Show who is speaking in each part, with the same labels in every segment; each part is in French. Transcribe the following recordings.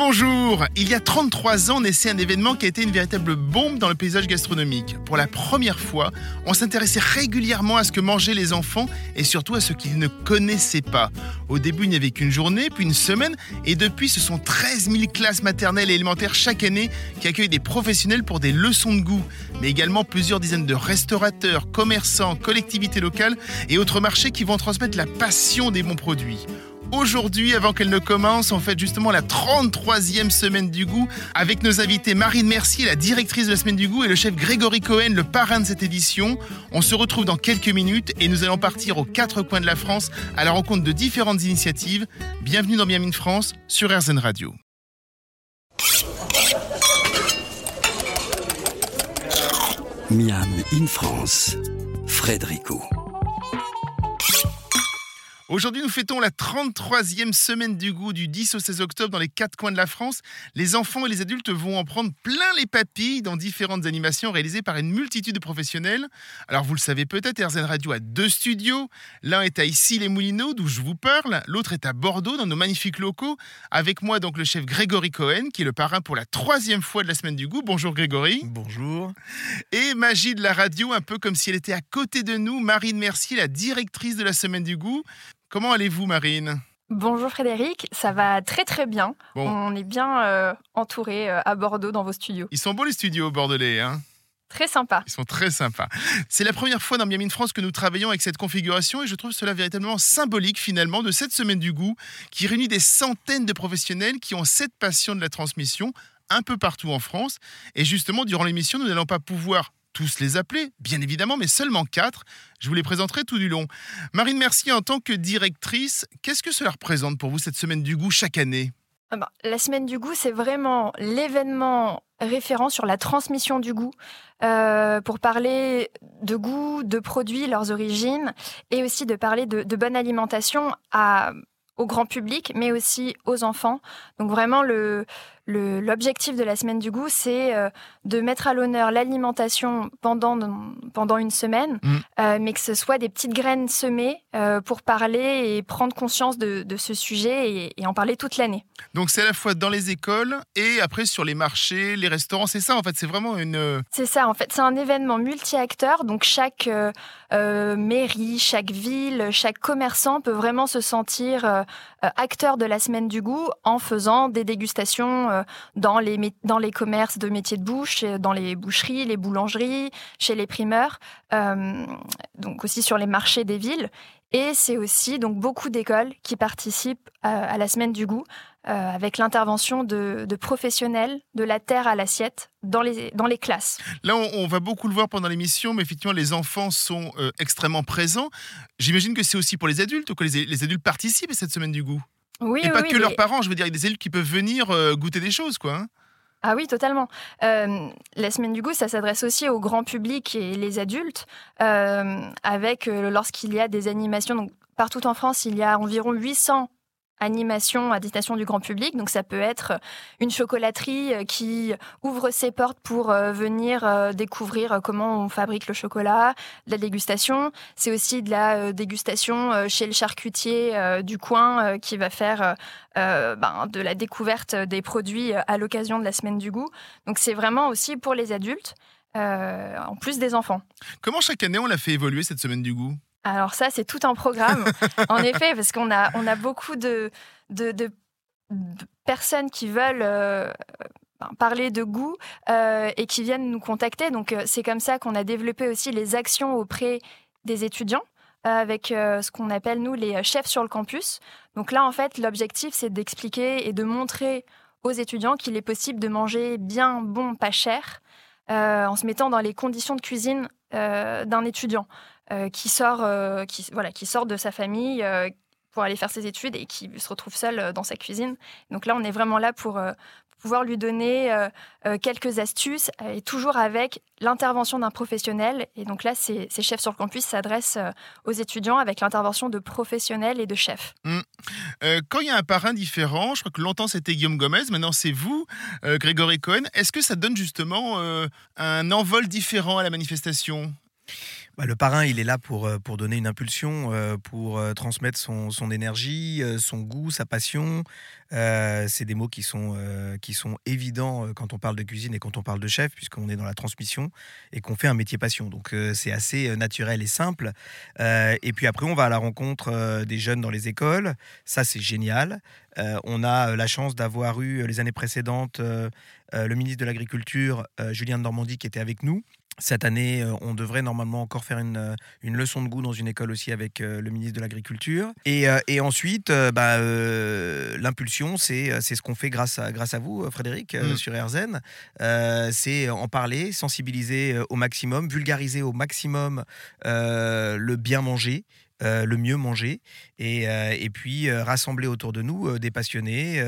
Speaker 1: Bonjour Il y a 33 ans naissait un événement qui a été une véritable bombe dans le paysage gastronomique. Pour la première fois, on s'intéressait régulièrement à ce que mangeaient les enfants et surtout à ce qu'ils ne connaissaient pas. Au début, il n'y avait qu'une journée, puis une semaine, et depuis, ce sont 13 000 classes maternelles et élémentaires chaque année qui accueillent des professionnels pour des leçons de goût, mais également plusieurs dizaines de restaurateurs, commerçants, collectivités locales et autres marchés qui vont transmettre la passion des bons produits. Aujourd'hui, avant qu'elle ne commence, on fait justement la 33e semaine du goût avec nos invités Marine Mercier, la directrice de la semaine du goût, et le chef Grégory Cohen, le parrain de cette édition. On se retrouve dans quelques minutes et nous allons partir aux quatre coins de la France à la rencontre de différentes initiatives. Bienvenue dans Miami France sur RZN Radio.
Speaker 2: Miam in France, Frédérico.
Speaker 1: Aujourd'hui, nous fêtons la 33e semaine du goût du 10 au 16 octobre dans les quatre coins de la France. Les enfants et les adultes vont en prendre plein les papilles dans différentes animations réalisées par une multitude de professionnels. Alors, vous le savez peut-être, RZN Radio a deux studios. L'un est à Issy-les-Moulineaux, d'où je vous parle. L'autre est à Bordeaux, dans nos magnifiques locaux. Avec moi, donc, le chef Grégory Cohen, qui est le parrain pour la troisième fois de la semaine du goût. Bonjour Grégory.
Speaker 3: Bonjour.
Speaker 1: Et magie de la radio, un peu comme si elle était à côté de nous, Marine Mercier, la directrice de la semaine du goût. Comment allez-vous, Marine?
Speaker 4: Bonjour Frédéric, ça va très très bien.
Speaker 1: Bon.
Speaker 4: On est bien euh, entouré euh, à Bordeaux dans vos studios.
Speaker 1: Ils sont beaux les studios bordelais, hein?
Speaker 4: Très sympa.
Speaker 1: Ils sont très sympas. C'est la première fois dans Miami in France que nous travaillons avec cette configuration et je trouve cela véritablement symbolique finalement de cette semaine du goût qui réunit des centaines de professionnels qui ont cette passion de la transmission un peu partout en France. Et justement, durant l'émission, nous n'allons pas pouvoir tous les appeler, bien évidemment, mais seulement quatre. Je vous les présenterai tout du long. Marine Mercier, en tant que directrice, qu'est-ce que cela représente pour vous cette semaine du goût chaque année?
Speaker 4: Ah ben, la semaine du goût, c'est vraiment l'événement référent sur la transmission du goût euh, pour parler de goût, de produits, leurs origines et aussi de parler de, bonne alimentation au grand public, mais aussi aux enfants. Donc vraiment, le- l'objectif de la semaine du goût, c'est euh, de mettre à l'honneur l'alimentation pendant, pendant une semaine,
Speaker 1: Mm.
Speaker 4: euh, mais que ce soit des petites graines semées euh, pour parler et prendre conscience de, de ce sujet et, et en parler toute l'année.
Speaker 1: Donc c'est à la fois dans les écoles et après sur les marchés, les restaurants, c'est ça en fait, c'est vraiment une...
Speaker 4: C'est ça, en fait, c'est un événement multi-acteurs, donc chaque mairie, chaque ville, chaque commerçant peut vraiment se sentir acteur de la semaine du goût en faisant des dégustations euh, dans, les, commerces de métiers de bouche, dans les boucheries, les boulangeries, chez les primeurs, euh, donc aussi sur les marchés des villes. Et c'est aussi donc beaucoup d'écoles qui participent à la semaine du goût euh, avec l'intervention de, professionnels de la terre à l'assiette dans les, classes.
Speaker 1: Là, on, va beaucoup le voir pendant l'émission, mais effectivement, les enfants sont extrêmement présents. J'imagine que c'est aussi pour les adultes, que les, les adultes participent à cette semaine du goût?
Speaker 4: Oui,
Speaker 1: et
Speaker 4: oui,
Speaker 1: pas
Speaker 4: oui,
Speaker 1: que leurs parents, je veux dire, il y a des adultes qui peuvent venir euh, goûter des choses, quoi. hein.
Speaker 4: Ah oui, totalement. Euh, la semaine du goût, ça s'adresse aussi au grand public et les adultes, euh, avec lorsqu'il y a des animations. Donc, partout en France, il y a environ 800 animations à destination du grand public. Donc, ça peut être une chocolaterie euh, qui ouvre ses portes pour euh, venir euh, découvrir euh, comment on fabrique le chocolat, de la dégustation. C'est aussi de la euh, dégustation euh, chez le charcutier euh, du coin euh, qui va faire euh, euh, ben, de la découverte des produits euh, à l'occasion de la semaine du goût. Donc c'est vraiment aussi pour les adultes, euh, en plus des enfants.
Speaker 1: Comment chaque année on l'a fait évoluer cette semaine du goût?
Speaker 4: Alors ça, c'est tout un programme, en effet, parce qu'on a, on a beaucoup de, de, de- de personnes qui veulent euh, ben, parler de goût euh, et qui viennent nous contacter. Donc euh, c'est comme ça qu'on a développé aussi les actions auprès des étudiants avec euh, ce qu'on appelle, nous, les chefs sur le campus. Donc là, en fait, l'objectif, c'est d'expliquer et de montrer aux étudiants qu'il est possible de manger bien, bon, pas cher, euh, en se mettant dans les conditions de cuisine d'un étudiant qui, sort, euh, voilà, qui sort de sa famille euh, pour aller faire ses études et qui se retrouve seul euh, dans sa cuisine. Donc là, on est vraiment là pour, euh, pouvoir lui donner quelques astuces et toujours avec l'intervention d'un professionnel. Et donc là, ces, chefs sur le campus s'adressent aux étudiants avec l'intervention de professionnels et de chefs.
Speaker 1: Mmh. quand il y a un parrain différent, je crois que longtemps c'était Guillaume Gomez, maintenant c'est vous, Grégory Cohen, est-ce que ça donne justement un envol différent à la manifestation?
Speaker 5: Bah, le parrain, il est là pour, euh, pour donner une impulsion, euh, pour euh, transmettre son, son énergie, son goût, sa passion. c'est des mots qui sont, qui sont évidents quand on parle de cuisine et quand on parle de chef, puisqu'on est dans la transmission et qu'on fait un métier passion. Donc c'est assez naturel et simple. et puis après, on va à la rencontre des jeunes dans les écoles. Ça, c'est génial. on a la chance d'avoir eu les années précédentes le ministre de l'Agriculture, Julien de Normandie, qui était avec nous cette année, euh, on devrait normalement encore faire une, euh, une, leçon de goût dans une école aussi avec euh, le ministre de l'Agriculture. Et, et, ensuite, bah, l'impulsion, c'est ce qu'on fait grâce à, grâce à vous, Frédéric, mm. sur RZN. c'est en parler, sensibiliser au maximum, vulgariser au maximum le bien manger. Euh, le mieux manger, et, euh, et puis euh, rassembler autour de nous des passionnés,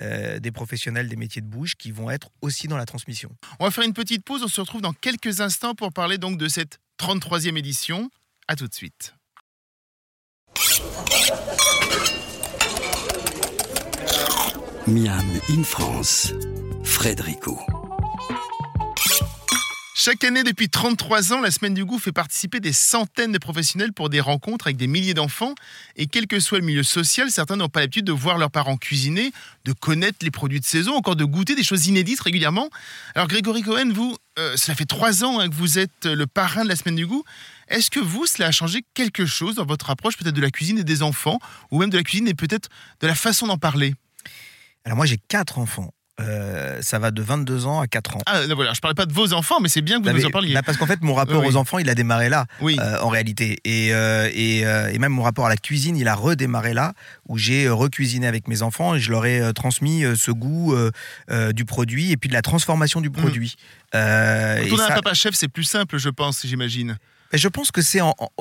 Speaker 5: des professionnels des métiers de bouche qui vont être aussi dans la transmission.
Speaker 1: On va faire une petite pause, on se retrouve dans quelques instants pour parler donc de cette 33e édition. A tout de suite.
Speaker 2: Miam in France, Frédérico.
Speaker 1: Chaque année, depuis 33 ans, la Semaine du Goût fait participer des centaines de professionnels pour des rencontres avec des milliers d'enfants. Et quel que soit le milieu social, certains n'ont pas l'habitude de voir leurs parents cuisiner, de connaître les produits de saison, encore de goûter des choses inédites régulièrement. Alors Grégory Cohen, vous, euh, cela fait trois ans hein, que vous êtes le parrain de la Semaine du Goût. Est-ce que vous, cela a changé quelque chose dans votre approche peut-être de la cuisine et des enfants, ou même de la cuisine et peut-être de la façon d'en parler?
Speaker 5: Alors moi j'ai quatre enfants euh, ça va de 22 ans à 4 ans.
Speaker 1: Ah, voilà, je parlais pas de vos enfants, mais c'est bien que vous nous en parliez.
Speaker 5: Parce qu'en fait, mon rapport aux enfants, il a démarré là, oui. Euh, en réalité. Et, euh, et, et, même mon rapport à la cuisine, il a redémarré là, où j'ai recuisiné avec mes enfants et je leur ai transmis ce goût du produit et puis de la transformation du produit.
Speaker 1: Mmh. Quand on a un papa chef, c'est plus simple, je pense, j'imagine.
Speaker 5: Je pense que c'est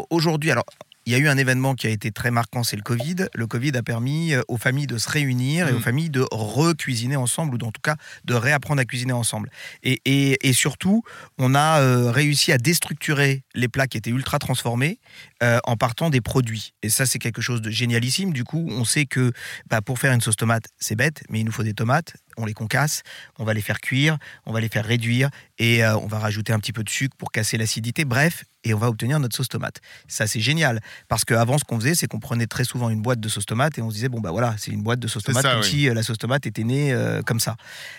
Speaker 5: aujourd'hui. Alors, il y a eu un événement qui a été très marquant, c'est le Covid. Le Covid a permis euh, aux familles de se réunir et aux mm. familles de recuisiner ensemble, ou en tout cas de réapprendre à cuisiner ensemble. Et, et, surtout, on a euh, réussi à déstructurer les plats qui étaient ultra transformés euh, en partant des produits. Et ça, c'est quelque chose de génialissime. Du coup, on sait que bah, pour faire une sauce tomate, c'est bête, mais il nous faut des tomates on les concasse, on va les faire cuire, on va les faire réduire et euh, on va rajouter un petit peu de sucre pour casser l'acidité. Bref, et on va obtenir notre sauce tomate. Ça, c'est génial parce qu'avant, ce qu'on faisait, c'est qu'on prenait très souvent une boîte de sauce tomate et on se disait bon bah voilà, c'est une boîte de sauce tomate comme si euh, la sauce tomate était née euh, comme ça.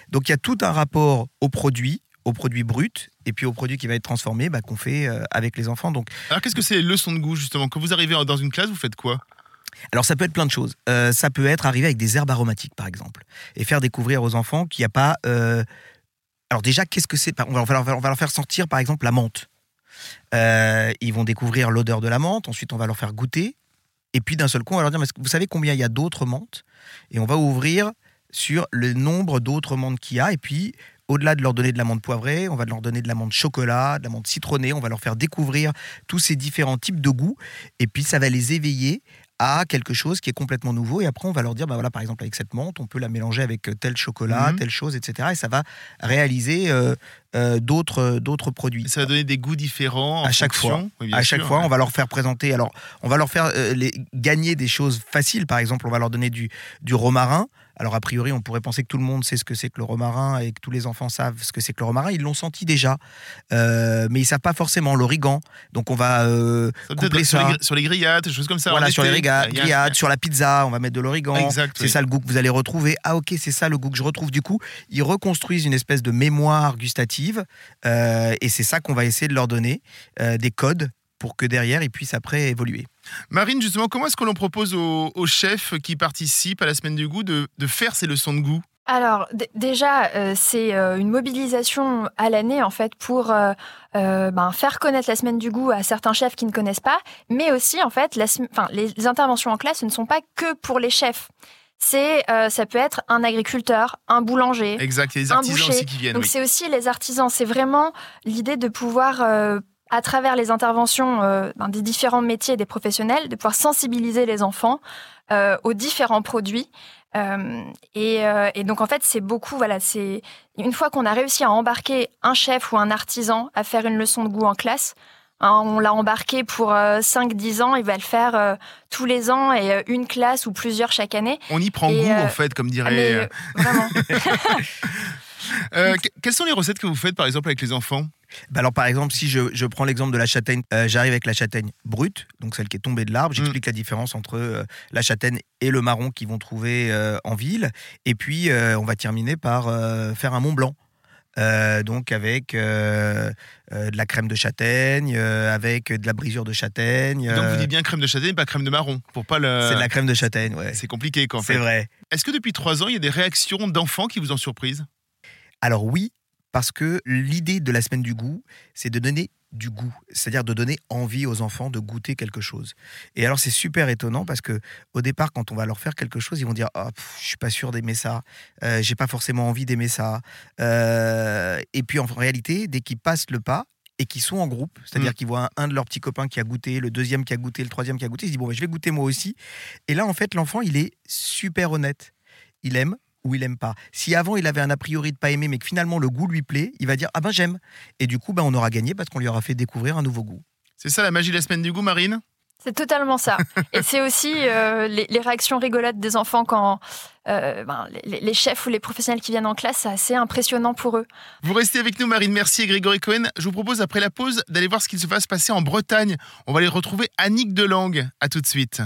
Speaker 5: Donc il y a tout un rapport au produit au produit brut et puis au produit qui va être transformé bah, qu'on fait avec les enfants. Donc,
Speaker 1: Alors qu'est-ce que c'est les leçons de goût justement? Quand vous arrivez dans une classe, vous faites quoi?
Speaker 5: Alors ça peut être plein de choses. Euh, ça peut être arriver avec des herbes aromatiques par exemple et faire découvrir aux enfants qu'il n'y a pas. Euh, alors déjà, qu'est-ce que c'est? On va, leur faire sentir par exemple la menthe. Euh, ils vont découvrir l'odeur de la menthe. Ensuite, on va leur faire goûter. Et puis d'un seul coup, on va leur dire vous savez combien il y a d'autres menthes? Et on va ouvrir sur le nombre d'autres menthes qu'il y a. Et puis au-delà de leur donner de la menthe poivrée, on va leur donner de la menthe chocolat, de la menthe citronnée, on va leur faire découvrir tous ces différents types de goûts, et puis ça va les éveiller à quelque chose qui est complètement nouveau. Et après, on va leur dire, bah voilà, par exemple, avec cette menthe, on peut la mélanger avec euh, tel chocolat, mhm. telle chose, etc. Et ça va réaliser euh, euh, d'autres d'autres produits.
Speaker 1: Ça va donner des goûts différents à
Speaker 5: chaque fois. à chaque fois, on va leur faire présenter. Alors, on va leur faire les, gagner des choses faciles. Par exemple, on va leur donner du, du romarin. Alors a priori, on pourrait penser que tout le monde sait ce que c'est que le romarin et que tous les enfants savent ce que c'est que le romarin. Ils l'ont senti déjà, euh, mais ils savent pas forcément l'origan. Donc on va euh,
Speaker 1: coupler ça sur les, grillades, des choses comme ça.
Speaker 5: Voilà, sur les grillades, sur la pizza, on va mettre de l'origan. C'est ça le goût que vous allez retrouver. Ah ok, c'est ça le goût que je retrouve. Du coup, ils reconstruisent une espèce de mémoire gustative euh, et c'est ça qu'on va essayer de leur donner des codes pour que derrière ils puissent après évoluer.
Speaker 1: Marine, justement, comment est-ce que l'on propose aux, chefs qui participent à la semaine du goût de, faire ces leçons de goût
Speaker 4: alors déjà, euh, c'est euh, une mobilisation à l'année en fait pour euh, ben, faire connaître la semaine du goût à certains chefs qui ne connaissent pas, mais aussi en fait, les, interventions en classe ne sont pas que pour les chefs. C'est, ça peut être un agriculteur, un boulanger,
Speaker 1: exact, les artisans aussi qui viennent.
Speaker 4: Donc c'est aussi les artisans. C'est vraiment l'idée de pouvoir à travers les interventions euh, des différents métiers des professionnels, de pouvoir sensibiliser les enfants euh, aux différents produits Euh, et, euh, et, donc en fait, c'est beaucoup. Voilà, c'est une fois qu'on a réussi à embarquer un chef ou un artisan à faire une leçon de goût en classe. Hein, on l'a embarqué pour 5-10 ans, il va le faire tous les ans et une classe ou plusieurs chaque année.
Speaker 1: On y prend goût en fait, comme dirait.
Speaker 4: vraiment.
Speaker 1: quelles sont les recettes que vous faites par exemple avec les enfants?
Speaker 5: Bah alors par exemple, si je, prends l'exemple de la châtaigne, euh, j'arrive avec la châtaigne brute, donc celle qui est tombée de l'arbre. Mm. J'explique la différence entre euh, la châtaigne et le marron qu'ils vont trouver euh, en ville. Et puis on va terminer par faire un Mont Blanc. donc avec de la crème de châtaigne, avec de la brisure de châtaigne.
Speaker 1: Donc vous dites bien crème de châtaigne, pas crème de marron, pour pas le.
Speaker 5: C'est de la crème de châtaigne, ouais.
Speaker 1: C'est compliqué quand
Speaker 5: C'est vrai.
Speaker 1: Est-ce que depuis trois ans, il y a des réactions d'enfants qui vous ont surprise?
Speaker 5: Alors oui, parce que l'idée de la semaine du goût, c'est de donner du goût, c'est-à-dire de donner envie aux enfants de goûter quelque chose. Et alors c'est super étonnant parce que au départ, quand on va leur faire quelque chose, ils vont dire oh, je suis pas sûr d'aimer ça, euh, j'ai pas forcément envie d'aimer ça. Euh, et puis en réalité, dès qu'ils passent le pas et qu'ils sont en groupe, c'est-à-dire mmh. qu'ils voient un, de leurs petits copains qui a goûté, le deuxième qui a goûté, le troisième qui a goûté, ils se disent bon, ben, je vais goûter moi aussi. Et là, en fait, l'enfant, il est super honnête. Il aime, ou il aime pas. Si avant il avait un a priori de pas aimer, mais que finalement le goût lui plaît, il va dire ah ben j'aime. Et du coup, ben, on aura gagné parce qu'on lui aura fait découvrir un nouveau goût.
Speaker 1: C'est ça la magie de la semaine du goût, Marine?
Speaker 4: C'est totalement ça. Et c'est aussi euh, les, réactions rigolotes des enfants quand euh, ben, les, chefs ou les professionnels qui viennent en classe, c'est assez impressionnant pour eux.
Speaker 1: Vous restez avec nous, Marine. Merci et Grégory Cohen. Je vous propose après la pause d'aller voir ce qu'il se va se passer en Bretagne. On va aller retrouver Annick Delangue. À tout de suite.